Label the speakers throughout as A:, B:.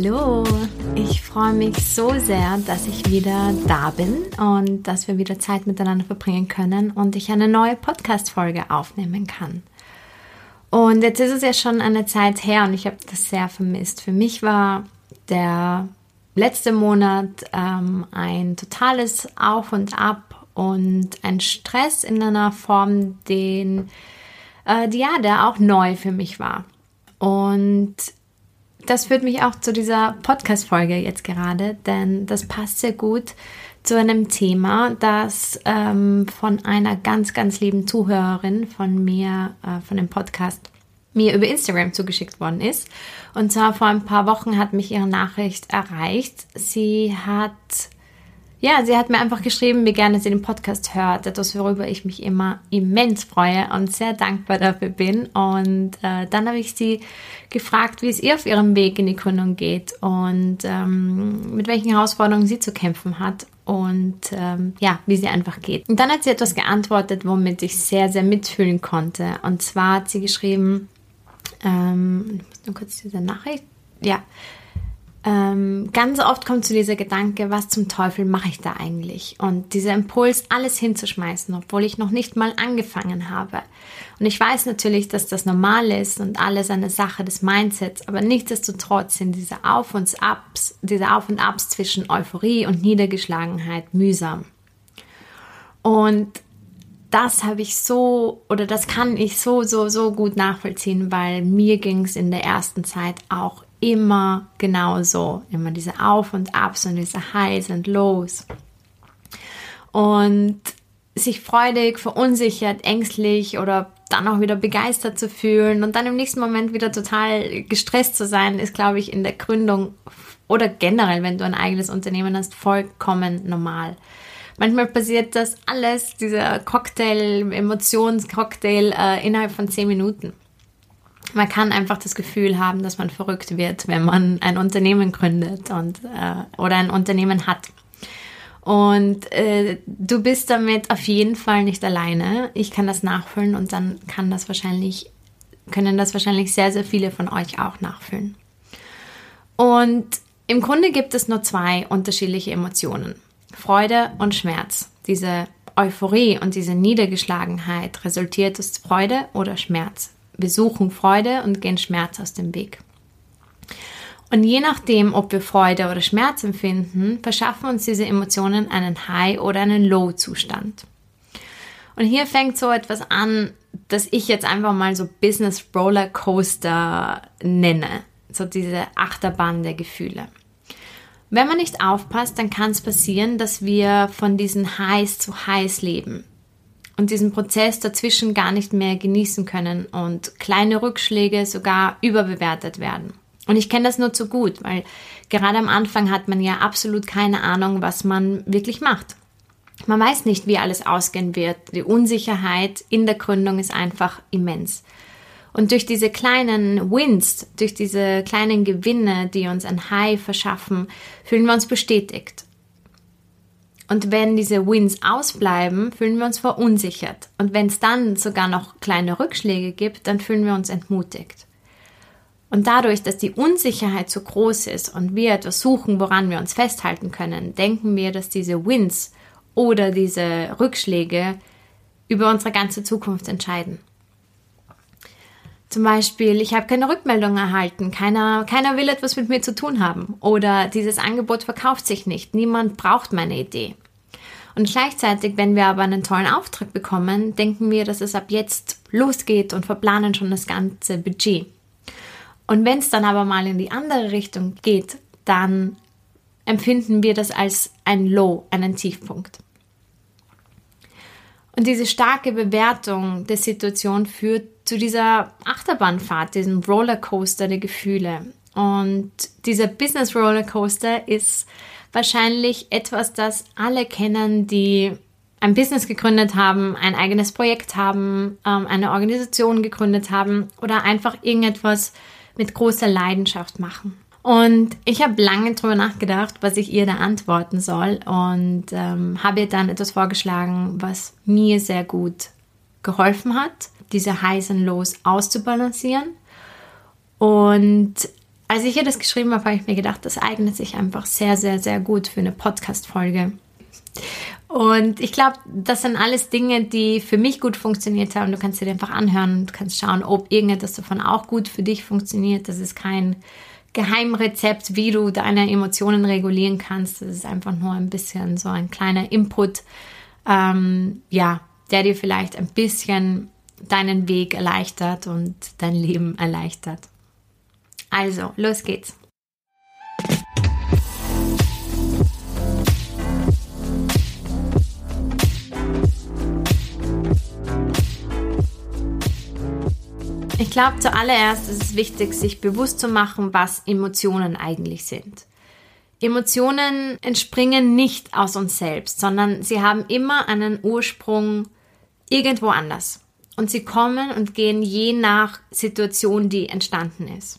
A: Hallo, ich freue mich so sehr, dass ich wieder da bin und dass wir wieder Zeit miteinander verbringen können und ich eine neue Podcast-Folge aufnehmen kann. Und jetzt ist es ja schon eine Zeit her und ich habe das sehr vermisst. Für mich war der letzte Monat ähm, ein totales Auf und Ab und ein Stress in einer Form, den, äh, ja, der auch neu für mich war. Und das führt mich auch zu dieser Podcast-Folge jetzt gerade, denn das passt sehr gut zu einem Thema, das ähm, von einer ganz, ganz lieben Zuhörerin von mir, äh, von dem Podcast, mir über Instagram zugeschickt worden ist. Und zwar vor ein paar Wochen hat mich ihre Nachricht erreicht. Sie hat ja, sie hat mir einfach geschrieben, wie gerne sie den Podcast hört, etwas, worüber ich mich immer immens freue und sehr dankbar dafür bin. Und äh, dann habe ich sie gefragt, wie es ihr auf ihrem Weg in die Gründung geht und ähm, mit welchen Herausforderungen sie zu kämpfen hat und ähm, ja, wie sie einfach geht. Und dann hat sie etwas geantwortet, womit ich sehr, sehr mitfühlen konnte. Und zwar hat sie geschrieben, ähm, ich muss nur kurz diese Nachricht, ja, ähm, ganz oft kommt zu dieser Gedanke, was zum Teufel mache ich da eigentlich? Und dieser Impuls, alles hinzuschmeißen, obwohl ich noch nicht mal angefangen habe. Und ich weiß natürlich, dass das normal ist und alles eine Sache des Mindsets, aber nichtsdestotrotz sind diese Auf und Abs, diese Auf und Abs zwischen Euphorie und Niedergeschlagenheit mühsam. Und das habe ich so oder das kann ich so, so, so gut nachvollziehen, weil mir ging es in der ersten Zeit auch immer genauso. Immer diese Auf und Abs und diese Highs und Lows. Und sich freudig, verunsichert, ängstlich oder dann auch wieder begeistert zu fühlen und dann im nächsten Moment wieder total gestresst zu sein, ist, glaube ich, in der Gründung oder generell, wenn du ein eigenes Unternehmen hast, vollkommen normal. Manchmal passiert das alles, dieser Cocktail, Emotionscocktail, äh, innerhalb von zehn Minuten man kann einfach das Gefühl haben, dass man verrückt wird, wenn man ein Unternehmen gründet und, äh, oder ein Unternehmen hat. Und äh, du bist damit auf jeden Fall nicht alleine. Ich kann das nachfüllen und dann kann das wahrscheinlich, können das wahrscheinlich sehr, sehr viele von euch auch nachfüllen. Und im Grunde gibt es nur zwei unterschiedliche Emotionen. Freude und Schmerz. Diese Euphorie und diese Niedergeschlagenheit resultiert aus Freude oder Schmerz. Wir suchen Freude und gehen Schmerz aus dem Weg. Und je nachdem, ob wir Freude oder Schmerz empfinden, verschaffen uns diese Emotionen einen High- oder einen Low-Zustand. Und hier fängt so etwas an, das ich jetzt einfach mal so Business Roller Coaster nenne. So diese Achterbahn der Gefühle. Wenn man nicht aufpasst, dann kann es passieren, dass wir von diesen Highs zu Highs leben und diesen Prozess dazwischen gar nicht mehr genießen können und kleine Rückschläge sogar überbewertet werden. Und ich kenne das nur zu gut, weil gerade am Anfang hat man ja absolut keine Ahnung, was man wirklich macht. Man weiß nicht, wie alles ausgehen wird. Die Unsicherheit in der Gründung ist einfach immens. Und durch diese kleinen Wins, durch diese kleinen Gewinne, die uns ein High verschaffen, fühlen wir uns bestätigt. Und wenn diese Wins ausbleiben, fühlen wir uns verunsichert. Und wenn es dann sogar noch kleine Rückschläge gibt, dann fühlen wir uns entmutigt. Und dadurch, dass die Unsicherheit so groß ist und wir etwas suchen, woran wir uns festhalten können, denken wir, dass diese Wins oder diese Rückschläge über unsere ganze Zukunft entscheiden. Zum Beispiel, ich habe keine Rückmeldung erhalten, keiner, keiner will etwas mit mir zu tun haben oder dieses Angebot verkauft sich nicht, niemand braucht meine Idee. Und gleichzeitig, wenn wir aber einen tollen Auftrag bekommen, denken wir, dass es ab jetzt losgeht und verplanen schon das ganze Budget. Und wenn es dann aber mal in die andere Richtung geht, dann empfinden wir das als ein Low, einen Tiefpunkt. Und diese starke Bewertung der Situation führt zu dieser Achterbahnfahrt, diesem Rollercoaster der Gefühle. Und dieser Business Rollercoaster ist wahrscheinlich etwas, das alle kennen, die ein Business gegründet haben, ein eigenes Projekt haben, ähm, eine Organisation gegründet haben oder einfach irgendetwas mit großer Leidenschaft machen. Und ich habe lange darüber nachgedacht, was ich ihr da antworten soll und ähm, habe ihr dann etwas vorgeschlagen, was mir sehr gut geholfen hat, diese Highs und Lows auszubalancieren. Und als ich ihr das geschrieben habe, habe ich mir gedacht, das eignet sich einfach sehr, sehr, sehr gut für eine Podcast-Folge. Und ich glaube, das sind alles Dinge, die für mich gut funktioniert haben. Du kannst dir einfach anhören und kannst schauen, ob irgendetwas davon auch gut für dich funktioniert. Das ist kein Geheimrezept, wie du deine Emotionen regulieren kannst. Das ist einfach nur ein bisschen so ein kleiner Input, ähm, ja, der dir vielleicht ein bisschen deinen Weg erleichtert und dein Leben erleichtert. Also, los geht's. Ich glaube, zuallererst ist es wichtig, sich bewusst zu machen, was Emotionen eigentlich sind. Emotionen entspringen nicht aus uns selbst, sondern sie haben immer einen Ursprung irgendwo anders. Und sie kommen und gehen je nach Situation, die entstanden ist.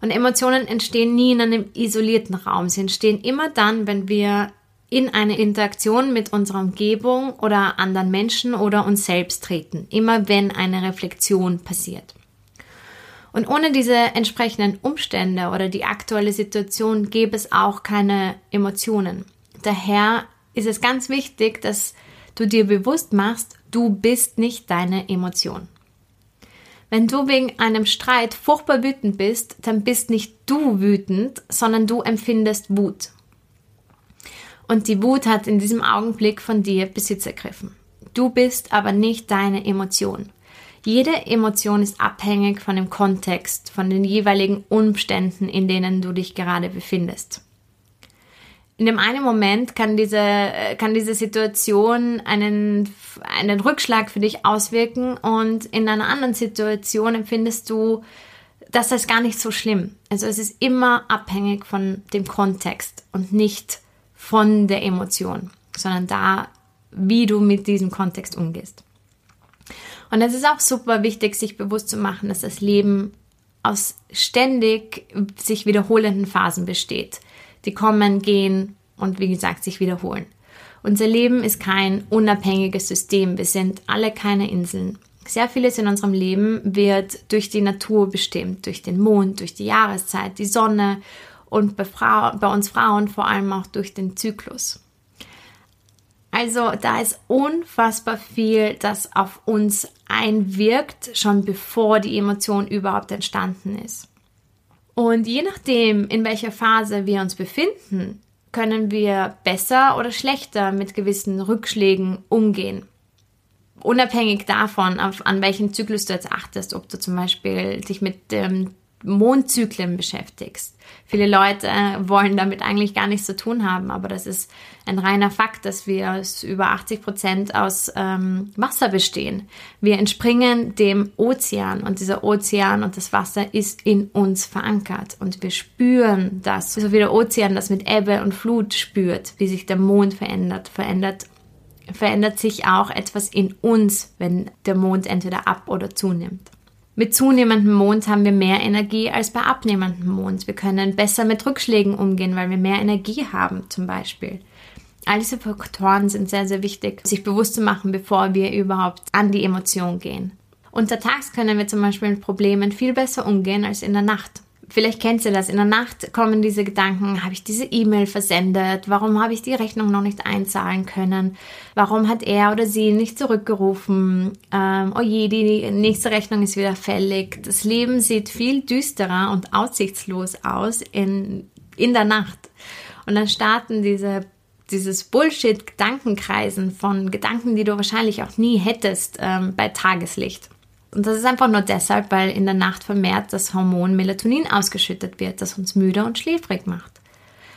A: Und Emotionen entstehen nie in einem isolierten Raum. Sie entstehen immer dann, wenn wir in eine Interaktion mit unserer Umgebung oder anderen Menschen oder uns selbst treten, immer wenn eine Reflexion passiert. Und ohne diese entsprechenden Umstände oder die aktuelle Situation gäbe es auch keine Emotionen. Daher ist es ganz wichtig, dass du dir bewusst machst, du bist nicht deine Emotion. Wenn du wegen einem Streit furchtbar wütend bist, dann bist nicht du wütend, sondern du empfindest Wut. Und die Wut hat in diesem Augenblick von dir Besitz ergriffen. Du bist aber nicht deine Emotion. Jede Emotion ist abhängig von dem Kontext, von den jeweiligen Umständen, in denen du dich gerade befindest. In dem einen Moment kann diese, kann diese Situation einen, einen Rückschlag für dich auswirken und in einer anderen Situation empfindest du, dass das gar nicht so schlimm. Also es ist immer abhängig von dem Kontext und nicht von der Emotion, sondern da, wie du mit diesem Kontext umgehst. Und es ist auch super wichtig, sich bewusst zu machen, dass das Leben aus ständig sich wiederholenden Phasen besteht. Die kommen, gehen und wie gesagt sich wiederholen. Unser Leben ist kein unabhängiges System. Wir sind alle keine Inseln. Sehr vieles in unserem Leben wird durch die Natur bestimmt, durch den Mond, durch die Jahreszeit, die Sonne und bei, Frau, bei uns Frauen vor allem auch durch den Zyklus. Also da ist unfassbar viel, das auf uns einwirkt, schon bevor die Emotion überhaupt entstanden ist. Und je nachdem, in welcher Phase wir uns befinden, können wir besser oder schlechter mit gewissen Rückschlägen umgehen. Unabhängig davon, auf, an welchen Zyklus du jetzt achtest, ob du zum Beispiel dich mit dem Mondzyklen beschäftigst. Viele Leute wollen damit eigentlich gar nichts zu tun haben, aber das ist ein reiner Fakt, dass wir aus über 80 Prozent aus ähm, Wasser bestehen. Wir entspringen dem Ozean und dieser Ozean und das Wasser ist in uns verankert und wir spüren das, so wie der Ozean das mit Ebbe und Flut spürt, wie sich der Mond verändert, verändert verändert sich auch etwas in uns, wenn der Mond entweder ab oder zunimmt. Mit zunehmendem Mond haben wir mehr Energie als bei abnehmendem Mond. Wir können besser mit Rückschlägen umgehen, weil wir mehr Energie haben zum Beispiel. All diese Faktoren sind sehr, sehr wichtig, sich bewusst zu machen, bevor wir überhaupt an die Emotion gehen. Untertags können wir zum Beispiel mit Problemen viel besser umgehen als in der Nacht. Vielleicht kennst du das. In der Nacht kommen diese Gedanken, habe ich diese E-Mail versendet? Warum habe ich die Rechnung noch nicht einzahlen können? Warum hat er oder sie nicht zurückgerufen? Ähm, oh je, die nächste Rechnung ist wieder fällig. Das Leben sieht viel düsterer und aussichtslos aus in, in der Nacht. Und dann starten diese dieses Bullshit-Gedankenkreisen von Gedanken, die du wahrscheinlich auch nie hättest ähm, bei Tageslicht. Und das ist einfach nur deshalb, weil in der Nacht vermehrt das Hormon Melatonin ausgeschüttet wird, das uns müde und schläfrig macht.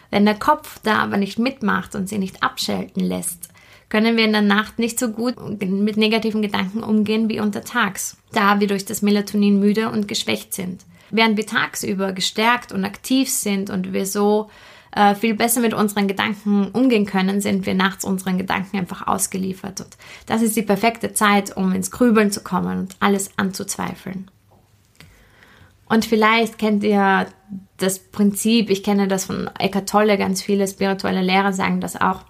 A: Wenn der Kopf da aber nicht mitmacht und sie nicht abschalten lässt, können wir in der Nacht nicht so gut mit negativen Gedanken umgehen wie untertags, da wir durch das Melatonin müde und geschwächt sind. während wir tagsüber gestärkt und aktiv sind und wir so äh, viel besser mit unseren Gedanken umgehen können, sind wir nachts unseren Gedanken einfach ausgeliefert. Und das ist die perfekte Zeit, um ins Grübeln zu kommen und alles anzuzweifeln. Und vielleicht kennt ihr das Prinzip, ich kenne das von Eckhart Tolle, ganz viele spirituelle Lehrer sagen das auch.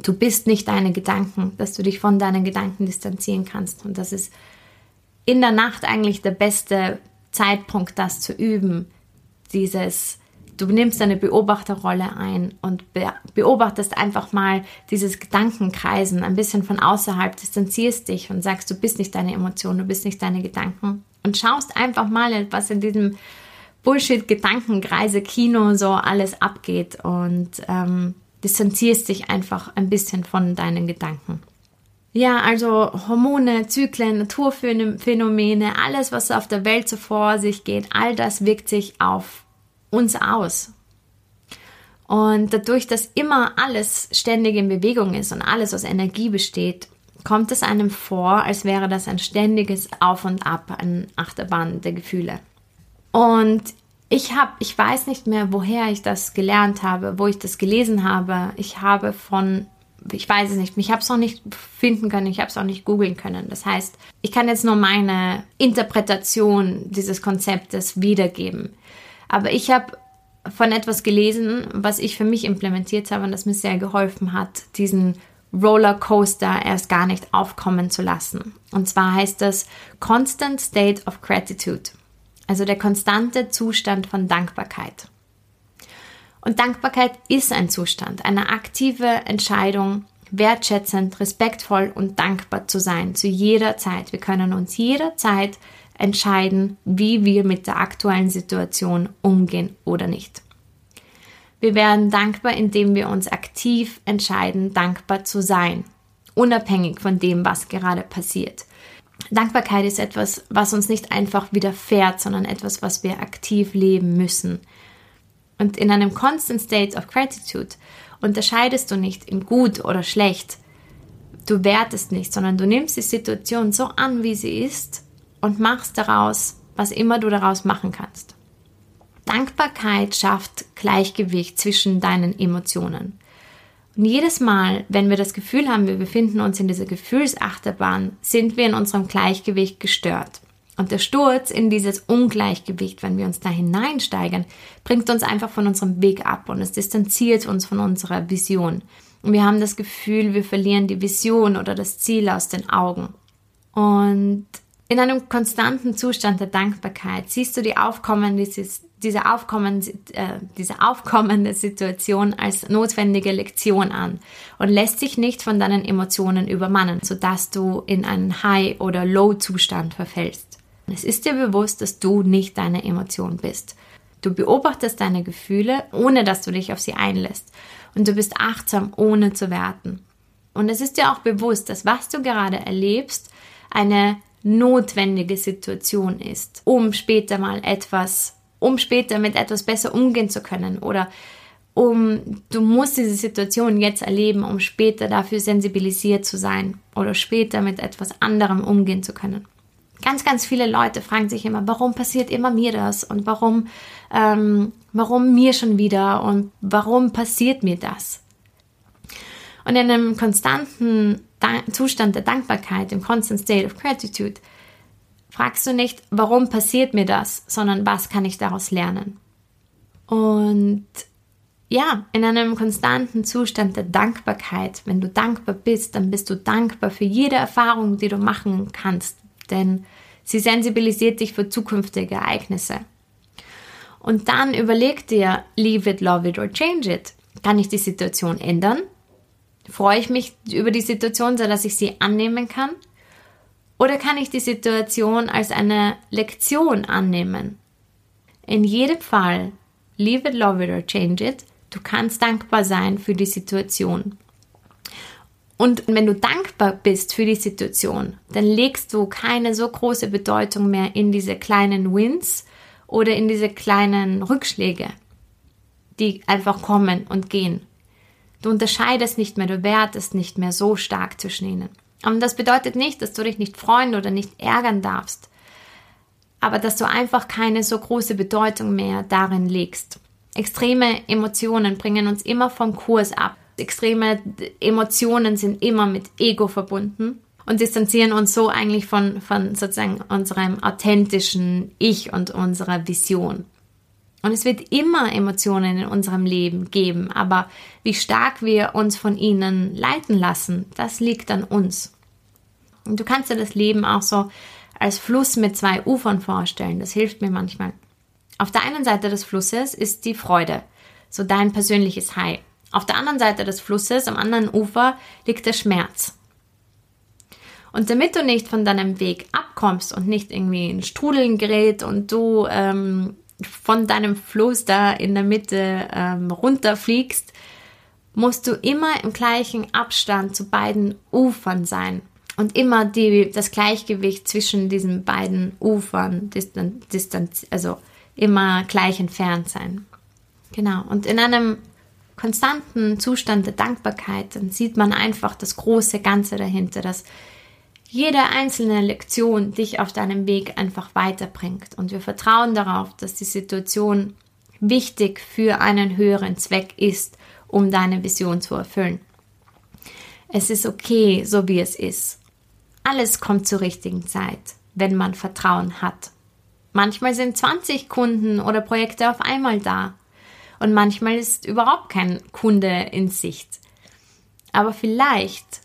A: Du bist nicht deine Gedanken, dass du dich von deinen Gedanken distanzieren kannst. Und das ist in der Nacht eigentlich der beste Zeitpunkt, das zu üben. Dieses Du nimmst eine Beobachterrolle ein und beobachtest einfach mal dieses Gedankenkreisen ein bisschen von außerhalb, distanzierst dich und sagst, du bist nicht deine Emotionen, du bist nicht deine Gedanken und schaust einfach mal, was in diesem Bullshit-Gedankenkreise Kino so alles abgeht und ähm, distanzierst dich einfach ein bisschen von deinen Gedanken. Ja, also Hormone, Zyklen, Naturphänomene, alles, was auf der Welt so vor sich geht, all das wirkt sich auf uns aus. Und dadurch, dass immer alles ständig in Bewegung ist und alles aus Energie besteht, kommt es einem vor, als wäre das ein ständiges Auf und Ab, ein Achterbahn der Gefühle. Und ich habe, ich weiß nicht mehr, woher ich das gelernt habe, wo ich das gelesen habe. Ich habe von, ich weiß es nicht, ich habe es auch nicht finden können, ich habe es auch nicht googeln können. Das heißt, ich kann jetzt nur meine Interpretation dieses Konzeptes wiedergeben. Aber ich habe von etwas gelesen, was ich für mich implementiert habe und das mir sehr geholfen hat, diesen Rollercoaster erst gar nicht aufkommen zu lassen. Und zwar heißt das Constant State of Gratitude, also der konstante Zustand von Dankbarkeit. Und Dankbarkeit ist ein Zustand, eine aktive Entscheidung, wertschätzend, respektvoll und dankbar zu sein zu jeder Zeit. Wir können uns jederzeit entscheiden, wie wir mit der aktuellen Situation umgehen oder nicht. Wir werden dankbar, indem wir uns aktiv entscheiden, dankbar zu sein, unabhängig von dem, was gerade passiert. Dankbarkeit ist etwas, was uns nicht einfach widerfährt, sondern etwas, was wir aktiv leben müssen. Und in einem constant state of gratitude unterscheidest du nicht in gut oder schlecht. Du wertest nicht, sondern du nimmst die Situation so an, wie sie ist und machst daraus, was immer du daraus machen kannst. Dankbarkeit schafft Gleichgewicht zwischen deinen Emotionen. Und jedes Mal, wenn wir das Gefühl haben, wir befinden uns in dieser Gefühlsachterbahn, sind wir in unserem Gleichgewicht gestört. Und der Sturz in dieses Ungleichgewicht, wenn wir uns da hineinsteigern, bringt uns einfach von unserem Weg ab und es distanziert uns von unserer Vision. Und wir haben das Gefühl, wir verlieren die Vision oder das Ziel aus den Augen. Und in einem konstanten Zustand der Dankbarkeit siehst du die aufkommende, diese, aufkommende, äh, diese aufkommende Situation als notwendige Lektion an und lässt dich nicht von deinen Emotionen übermannen, sodass du in einen High- oder Low-Zustand verfällst. Es ist dir bewusst, dass du nicht deine Emotion bist. Du beobachtest deine Gefühle, ohne dass du dich auf sie einlässt. Und du bist achtsam, ohne zu werten. Und es ist dir auch bewusst, dass was du gerade erlebst, eine notwendige Situation ist, um später mal etwas, um später mit etwas besser umgehen zu können oder um, du musst diese Situation jetzt erleben, um später dafür sensibilisiert zu sein oder später mit etwas anderem umgehen zu können. Ganz, ganz viele Leute fragen sich immer, warum passiert immer mir das und warum, ähm, warum mir schon wieder und warum passiert mir das? Und in einem konstanten Zustand der Dankbarkeit, im Constant State of Gratitude, fragst du nicht, warum passiert mir das, sondern was kann ich daraus lernen? Und ja, in einem konstanten Zustand der Dankbarkeit, wenn du dankbar bist, dann bist du dankbar für jede Erfahrung, die du machen kannst, denn sie sensibilisiert dich für zukünftige Ereignisse. Und dann überleg dir, leave it, love it or change it. Kann ich die Situation ändern? Freue ich mich über die Situation, so dass ich sie annehmen kann? Oder kann ich die Situation als eine Lektion annehmen? In jedem Fall, leave it, love it or change it, du kannst dankbar sein für die Situation. Und wenn du dankbar bist für die Situation, dann legst du keine so große Bedeutung mehr in diese kleinen Wins oder in diese kleinen Rückschläge, die einfach kommen und gehen. Du unterscheidest nicht mehr, du wertest nicht mehr so stark zwischen ihnen. Und das bedeutet nicht, dass du dich nicht freuen oder nicht ärgern darfst. aber dass du einfach keine so große Bedeutung mehr darin legst. Extreme Emotionen bringen uns immer vom Kurs ab. Extreme Emotionen sind immer mit Ego verbunden und distanzieren uns so eigentlich von, von sozusagen unserem authentischen Ich und unserer Vision. Und es wird immer Emotionen in unserem Leben geben, aber wie stark wir uns von ihnen leiten lassen, das liegt an uns. Und du kannst dir das Leben auch so als Fluss mit zwei Ufern vorstellen. Das hilft mir manchmal. Auf der einen Seite des Flusses ist die Freude, so dein persönliches High. Auf der anderen Seite des Flusses, am anderen Ufer, liegt der Schmerz. Und damit du nicht von deinem Weg abkommst und nicht irgendwie in Strudeln gerät und du ähm, von deinem Fluss da in der Mitte ähm, runterfliegst, musst du immer im gleichen Abstand zu beiden Ufern sein und immer die, das Gleichgewicht zwischen diesen beiden Ufern distan, distanz, also immer gleich entfernt sein. Genau. Und in einem konstanten Zustand der Dankbarkeit, dann sieht man einfach das große Ganze dahinter, dass jede einzelne Lektion dich auf deinem Weg einfach weiterbringt. Und wir vertrauen darauf, dass die Situation wichtig für einen höheren Zweck ist, um deine Vision zu erfüllen. Es ist okay, so wie es ist. Alles kommt zur richtigen Zeit, wenn man Vertrauen hat. Manchmal sind 20 Kunden oder Projekte auf einmal da. Und manchmal ist überhaupt kein Kunde in Sicht. Aber vielleicht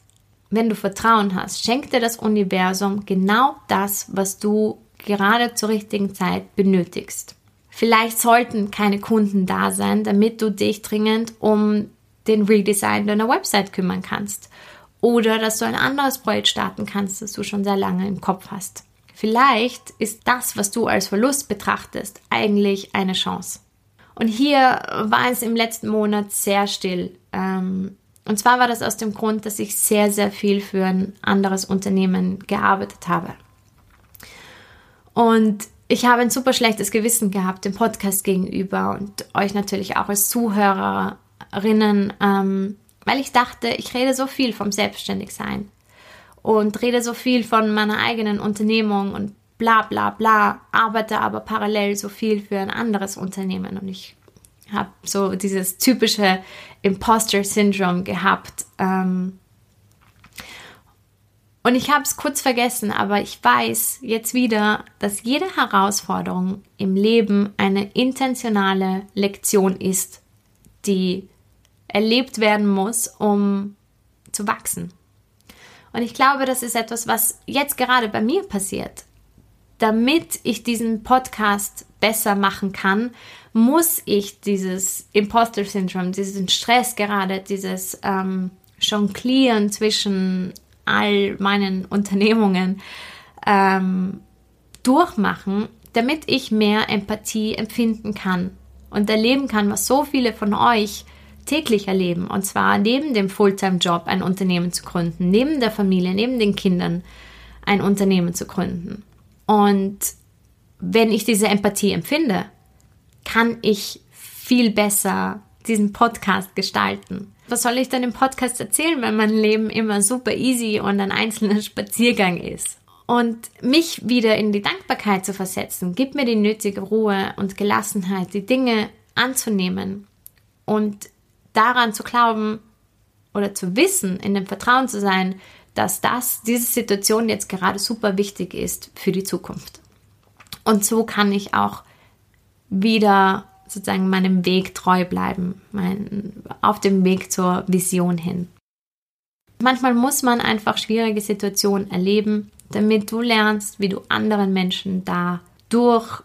A: wenn du Vertrauen hast, schenkt dir das Universum genau das, was du gerade zur richtigen Zeit benötigst. Vielleicht sollten keine Kunden da sein, damit du dich dringend um den Redesign deiner Website kümmern kannst. Oder dass du ein anderes Projekt starten kannst, das du schon sehr lange im Kopf hast. Vielleicht ist das, was du als Verlust betrachtest, eigentlich eine Chance. Und hier war es im letzten Monat sehr still. Ähm, und zwar war das aus dem Grund, dass ich sehr, sehr viel für ein anderes Unternehmen gearbeitet habe. Und ich habe ein super schlechtes Gewissen gehabt dem Podcast gegenüber und euch natürlich auch als Zuhörerinnen, ähm, weil ich dachte, ich rede so viel vom Selbstständigsein und rede so viel von meiner eigenen Unternehmung und bla bla bla, arbeite aber parallel so viel für ein anderes Unternehmen und ich habe so dieses typische Imposter-Syndrom gehabt. Ähm, und ich habe es kurz vergessen, aber ich weiß jetzt wieder, dass jede Herausforderung im Leben eine intentionale Lektion ist, die erlebt werden muss, um zu wachsen. Und ich glaube, das ist etwas, was jetzt gerade bei mir passiert. Damit ich diesen Podcast besser machen kann, muss ich dieses Imposter-Syndrom, diesen Stress gerade, dieses ähm, Jonglieren zwischen all meinen Unternehmungen ähm, durchmachen, damit ich mehr Empathie empfinden kann und erleben kann, was so viele von euch täglich erleben. Und zwar neben dem Fulltime-Job ein Unternehmen zu gründen, neben der Familie, neben den Kindern ein Unternehmen zu gründen. Und wenn ich diese Empathie empfinde, kann ich viel besser diesen Podcast gestalten. Was soll ich denn im Podcast erzählen, wenn mein Leben immer super easy und ein einzelner Spaziergang ist? Und mich wieder in die Dankbarkeit zu versetzen, gibt mir die nötige Ruhe und Gelassenheit, die Dinge anzunehmen und daran zu glauben oder zu wissen, in dem Vertrauen zu sein, dass das, diese Situation jetzt gerade super wichtig ist für die Zukunft. Und so kann ich auch wieder sozusagen meinem Weg treu bleiben, mein, auf dem Weg zur Vision hin. Manchmal muss man einfach schwierige Situationen erleben, damit du lernst, wie du anderen Menschen da durch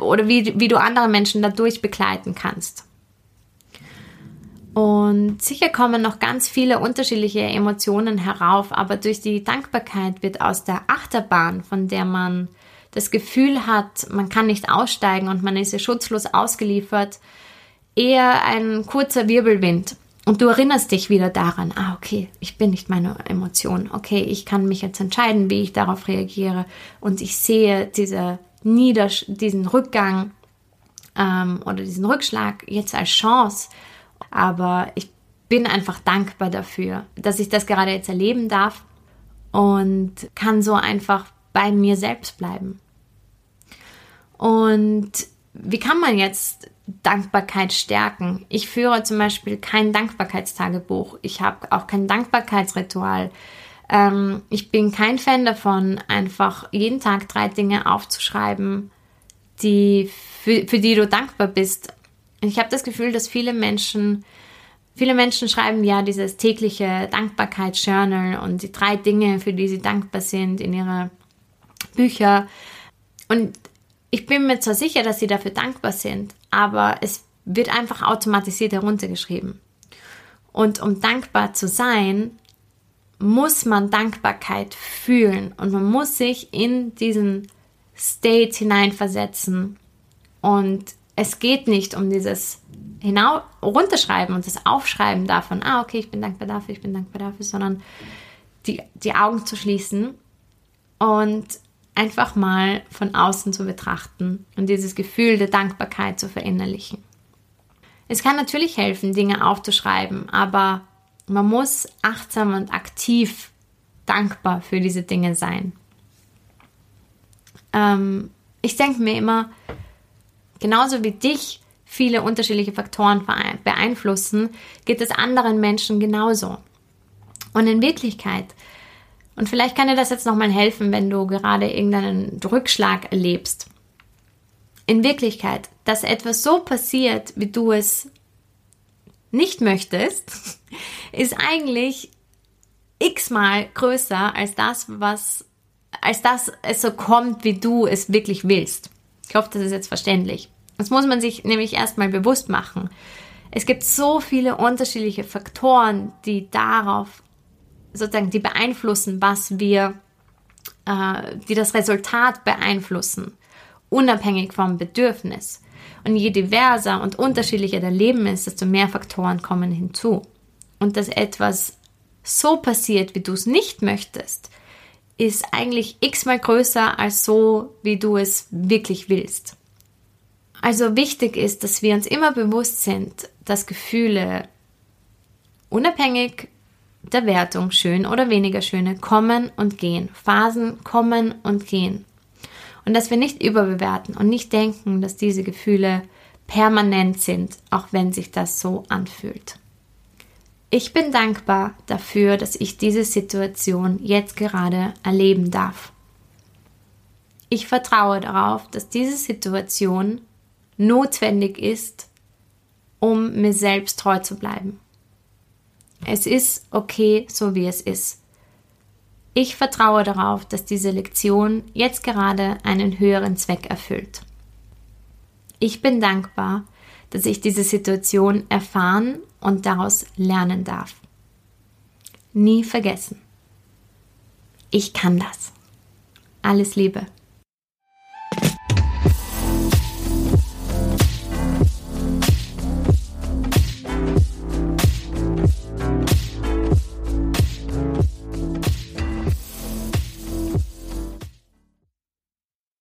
A: oder wie, wie du andere Menschen dadurch begleiten kannst. Und sicher kommen noch ganz viele unterschiedliche Emotionen herauf, aber durch die Dankbarkeit wird aus der Achterbahn, von der man das Gefühl hat, man kann nicht aussteigen und man ist ja schutzlos ausgeliefert, eher ein kurzer Wirbelwind. Und du erinnerst dich wieder daran, ah, okay, ich bin nicht meine Emotion. Okay, ich kann mich jetzt entscheiden, wie ich darauf reagiere. Und ich sehe diese Niedersch diesen Rückgang ähm, oder diesen Rückschlag jetzt als Chance. Aber ich bin einfach dankbar dafür, dass ich das gerade jetzt erleben darf und kann so einfach bei mir selbst bleiben. Und wie kann man jetzt Dankbarkeit stärken? Ich führe zum Beispiel kein Dankbarkeitstagebuch. Ich habe auch kein Dankbarkeitsritual. Ähm, ich bin kein Fan davon, einfach jeden Tag drei Dinge aufzuschreiben, die, für, für die du dankbar bist. Ich habe das Gefühl, dass viele Menschen, viele Menschen schreiben ja dieses tägliche Dankbarkeitsjournal und die drei Dinge, für die sie dankbar sind in ihre Bücher. Und ich bin mir zwar sicher, dass sie dafür dankbar sind, aber es wird einfach automatisiert heruntergeschrieben. Und um dankbar zu sein, muss man Dankbarkeit fühlen und man muss sich in diesen State hineinversetzen. Und es geht nicht um dieses Hinau runterschreiben und das Aufschreiben davon, ah, okay, ich bin dankbar dafür, ich bin dankbar dafür, sondern die, die Augen zu schließen und einfach mal von außen zu betrachten und dieses Gefühl der Dankbarkeit zu verinnerlichen. Es kann natürlich helfen, Dinge aufzuschreiben, aber man muss achtsam und aktiv dankbar für diese Dinge sein. Ähm, ich denke mir immer, genauso wie dich viele unterschiedliche Faktoren beeinflussen, geht es anderen Menschen genauso. Und in Wirklichkeit, und vielleicht kann dir das jetzt nochmal helfen, wenn du gerade irgendeinen Rückschlag erlebst. In Wirklichkeit, dass etwas so passiert, wie du es nicht möchtest, ist eigentlich x-mal größer als das, was, als dass es so kommt, wie du es wirklich willst. Ich hoffe, das ist jetzt verständlich. Das muss man sich nämlich erstmal bewusst machen. Es gibt so viele unterschiedliche Faktoren, die darauf sozusagen, die beeinflussen, was wir, äh, die das Resultat beeinflussen, unabhängig vom Bedürfnis. Und je diverser und unterschiedlicher der Leben ist, desto mehr Faktoren kommen hinzu. Und dass etwas so passiert, wie du es nicht möchtest, ist eigentlich x-mal größer als so, wie du es wirklich willst. Also wichtig ist, dass wir uns immer bewusst sind, dass Gefühle unabhängig der Wertung, schön oder weniger schöne, kommen und gehen. Phasen kommen und gehen. Und dass wir nicht überbewerten und nicht denken, dass diese Gefühle permanent sind, auch wenn sich das so anfühlt. Ich bin dankbar dafür, dass ich diese Situation jetzt gerade erleben darf. Ich vertraue darauf, dass diese Situation notwendig ist, um mir selbst treu zu bleiben. Es ist okay, so wie es ist. Ich vertraue darauf, dass diese Lektion jetzt gerade einen höheren Zweck erfüllt. Ich bin dankbar, dass ich diese Situation erfahren und daraus lernen darf. Nie vergessen. Ich kann das. Alles Liebe.